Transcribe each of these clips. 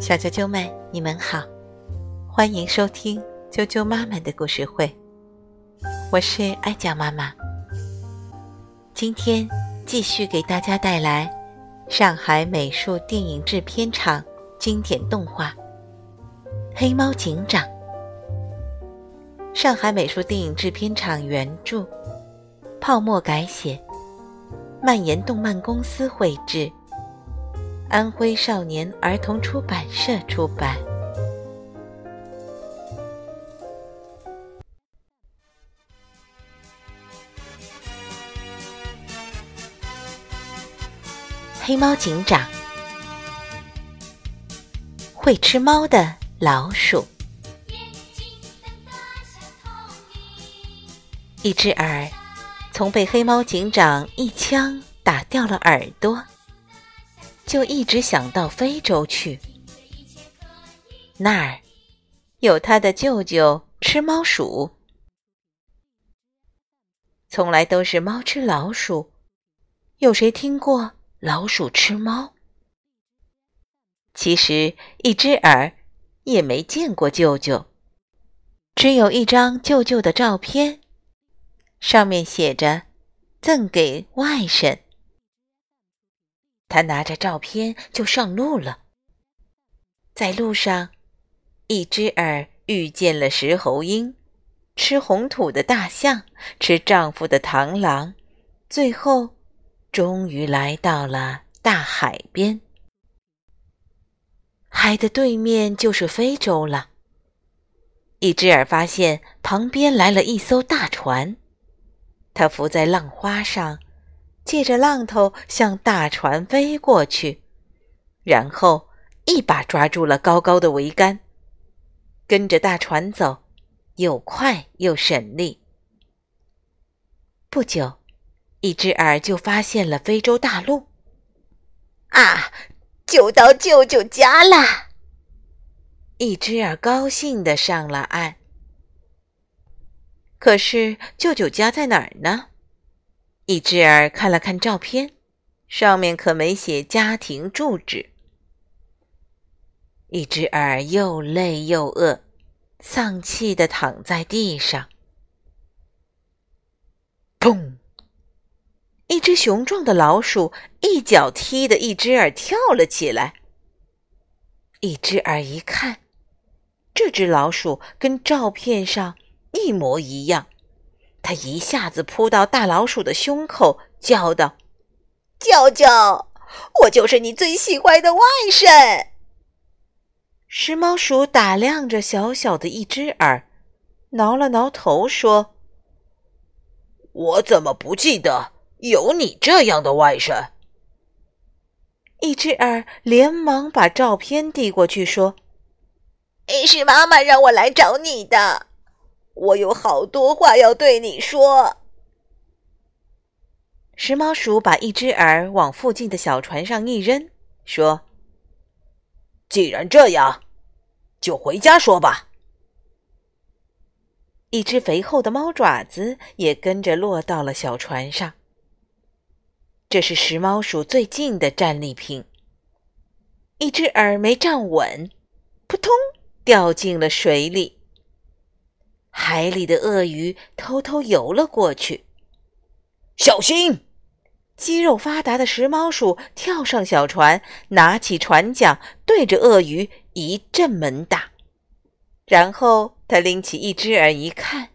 小啾啾们，你们好，欢迎收听啾啾妈妈的故事会，我是爱讲妈妈。今天继续给大家带来上海美术电影制片厂经典动画《黑猫警长》。上海美术电影制片厂原著，泡沫改写，蔓延动漫公司绘制。安徽少年儿童出版社出版《黑猫警长》。会吃猫的老鼠，一只耳从被黑猫警长一枪打掉了耳朵。就一直想到非洲去，那儿有他的舅舅吃猫鼠。从来都是猫吃老鼠，有谁听过老鼠吃猫？其实一只耳也没见过舅舅，只有一张舅舅的照片，上面写着“赠给外甥”。他拿着照片就上路了。在路上，一只耳遇见了石猴鹰，吃红土的大象，吃丈夫的螳螂，最后终于来到了大海边。海的对面就是非洲了。一只耳发现旁边来了一艘大船，它浮在浪花上。借着浪头向大船飞过去，然后一把抓住了高高的桅杆，跟着大船走，又快又省力。不久，一只耳就发现了非洲大陆。啊，就到舅舅家啦！一只耳高兴的上了岸。可是舅舅家在哪儿呢？一只耳看了看照片，上面可没写家庭住址。一只耳又累又饿，丧气地躺在地上。砰！一只雄壮的老鼠一脚踢得一只耳跳了起来。一只耳一看，这只老鼠跟照片上一模一样。他一下子扑到大老鼠的胸口，叫道：“舅舅，我就是你最喜欢的外甥。”石猫鼠打量着小小的一只耳，挠了挠头，说：“我怎么不记得有你这样的外甥？”一只耳连忙把照片递过去，说：“是妈妈让我来找你的。”我有好多话要对你说。石猫鼠把一只耳往附近的小船上一扔，说：“既然这样，就回家说吧。”一只肥厚的猫爪子也跟着落到了小船上。这是石猫鼠最近的战利品。一只耳没站稳，扑通掉进了水里。海里的鳄鱼偷偷游了过去，小心！肌肉发达的石猫鼠跳上小船，拿起船桨，对着鳄鱼一阵猛打。然后他拎起一只耳，一看，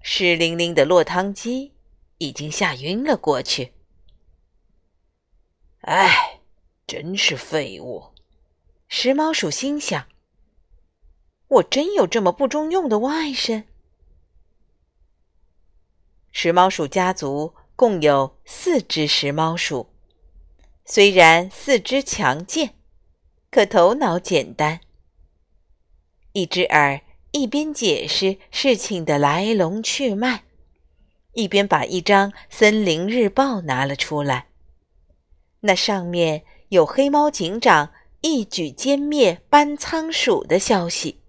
湿淋淋的落汤鸡已经吓晕了过去。哎，真是废物！石猫鼠心想。我真有这么不中用的外甥？石猫鼠家族共有四只石猫鼠，虽然四肢强健，可头脑简单。一只耳一边解释事情的来龙去脉，一边把一张森林日报拿了出来。那上面有黑猫警长一举歼灭斑仓鼠的消息。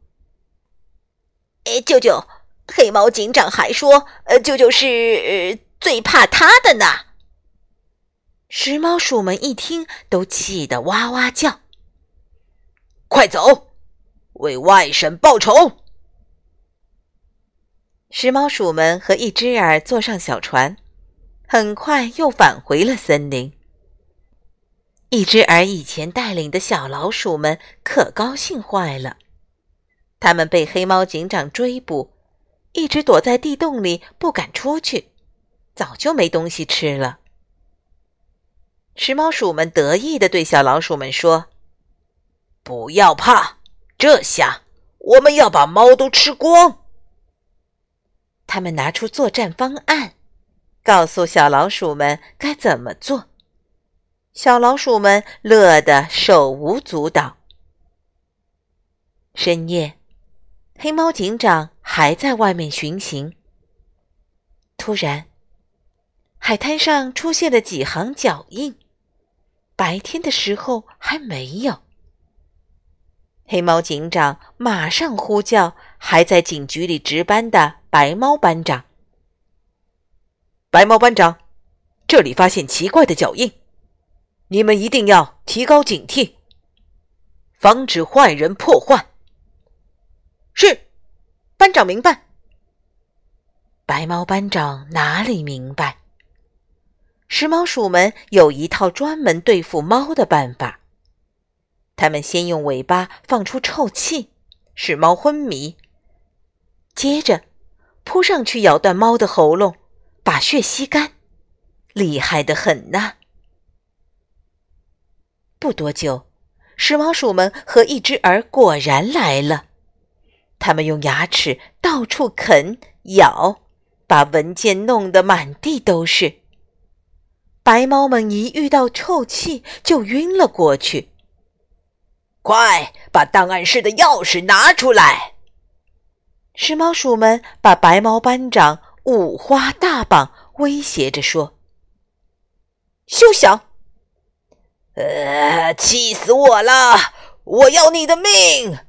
哎，舅舅，黑猫警长还说，呃，舅舅是最怕他的呢。食猫鼠们一听，都气得哇哇叫：“快走，为外甥报仇！”食猫鼠们和一只耳坐上小船，很快又返回了森林。一只耳以前带领的小老鼠们可高兴坏了，他们被黑猫警长追捕，一直躲在地洞里不敢出去，早就没东西吃了。食猫鼠们得意地对小老鼠们说：“不要怕，这下我们要把猫都吃光。”他们拿出作战方案，告诉小老鼠们该怎么做。小老鼠们乐得手舞足蹈。深夜，黑猫警长还在外面巡行。突然，海滩上出现了几行脚印。白天的时候还没有。黑猫警长马上呼叫还在警局里值班的白猫班长。白猫班长，这里发现奇怪的脚印，你们一定要提高警惕，防止坏人破坏。是，班长明白。白猫班长哪里明白？食猫鼠们有一套专门对付猫的办法。他们先用尾巴放出臭气，使猫昏迷，接着扑上去咬断猫的喉咙，把血吸干，厉害的很呐！不多久，食猫鼠们和一只耳果然来了。他们用牙齿到处啃咬，把文件弄得满地都是。白猫们一遇到臭气就晕了过去。快把档案室的钥匙拿出来！食猫鼠们把白猫班长五花大绑，威胁着说：“休想！”呃，气死我了！我要你的命！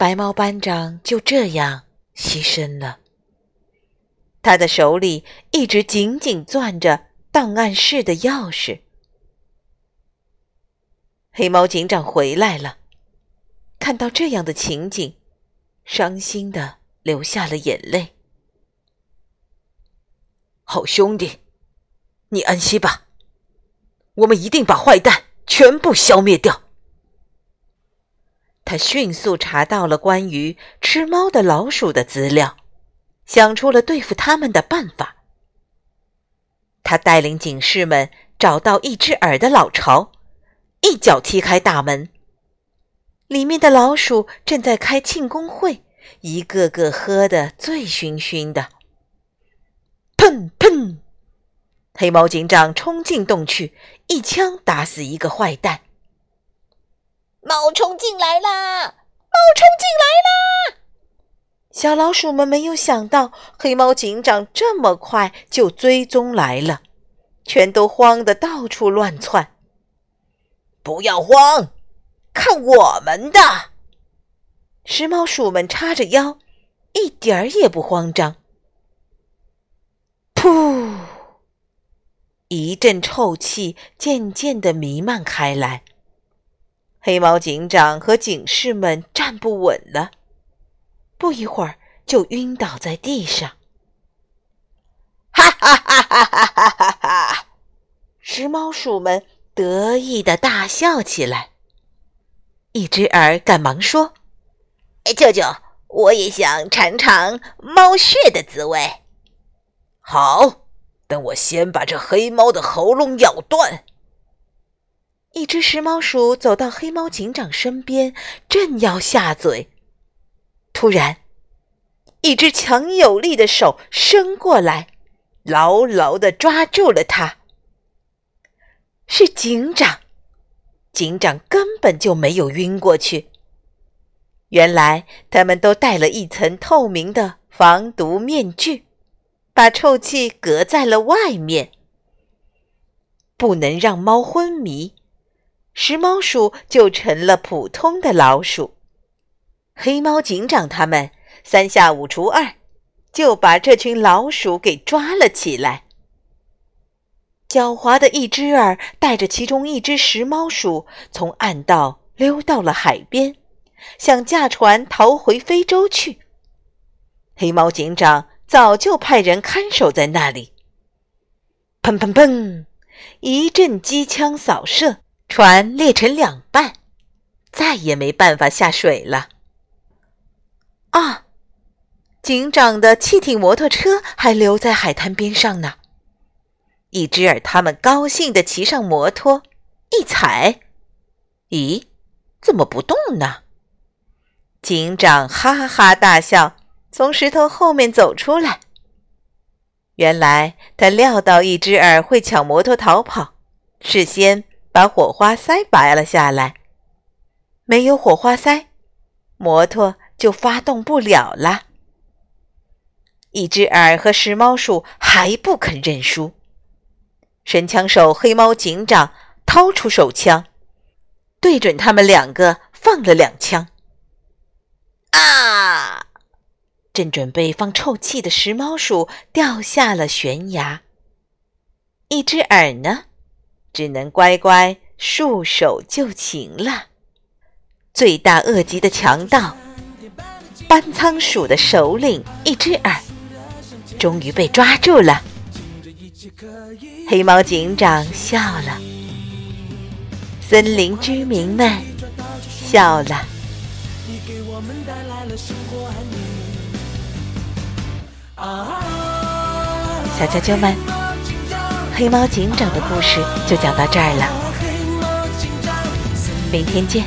白猫班长就这样牺牲了。他的手里一直紧紧攥着档案室的钥匙。黑猫警长回来了，看到这样的情景，伤心的流下了眼泪。好兄弟，你安息吧，我们一定把坏蛋全部消灭掉。他迅速查到了关于吃猫的老鼠的资料。想出了对付他们的办法。他带领警士们找到一只耳的老巢，一脚踢开大门。里面的老鼠正在开庆功会，一个个喝得醉醺醺的。砰砰！黑猫警长冲进洞去，一枪打死一个坏蛋。猫冲进来啦！猫冲进来啦！小老鼠们没有想到黑猫警长这么快就追踪来了，全都慌得到处乱窜。不要慌，看我们的！石猫鼠们叉着腰，一点儿也不慌张。噗！一阵臭气渐渐的弥漫开来，黑猫警长和警士们站不稳了，不一会儿就晕倒在地上。哈哈哈哈哈哈哈，石猫鼠们得意的大笑起来。一只耳赶忙说，舅舅，我也想尝尝猫血的滋味。好，等我先把这黑猫的喉咙咬断。一只食猫鼠走到黑猫警长身边，正要下嘴。突然，一只强有力的手伸过来，牢牢的抓住了它。是警长，警长根本就没有晕过去。原来他们都戴了一层透明的防毒面具，把臭气隔在了外面，不能让猫昏迷。食猫鼠就成了普通的老鼠。黑猫警长他们三下五除二，就把这群老鼠给抓了起来。狡猾的一只耳带着其中一只石猫鼠从暗道溜到了海边，想驾船逃回非洲去。黑猫警长早就派人看守在那里。砰砰砰！一阵机枪扫射，船裂成两半，再也没办法下水了。啊！警长的汽艇摩托车还留在海滩边上呢。一只耳他们高兴地骑上摩托，一踩，咦，怎么不动呢？警长哈哈大笑，从石头后面走出来。原来他料到一只耳会抢摩托逃跑，事先把火花塞拔了下来。没有火花塞，摩托就发动不了了。一只耳和石猫鼠还不肯认输。神枪手黑猫警长掏出手枪，对准他们两个放了两枪。啊！正准备放臭气的石猫鼠掉下了悬崖。一只耳呢，只能乖乖束手就擒了。罪大恶极的强盗搬仓鼠的首领一只耳，终于被抓住了。黑猫警长笑了，森林居民们笑了。小啾啾们，黑猫警长的故事就讲到这儿了，明天见。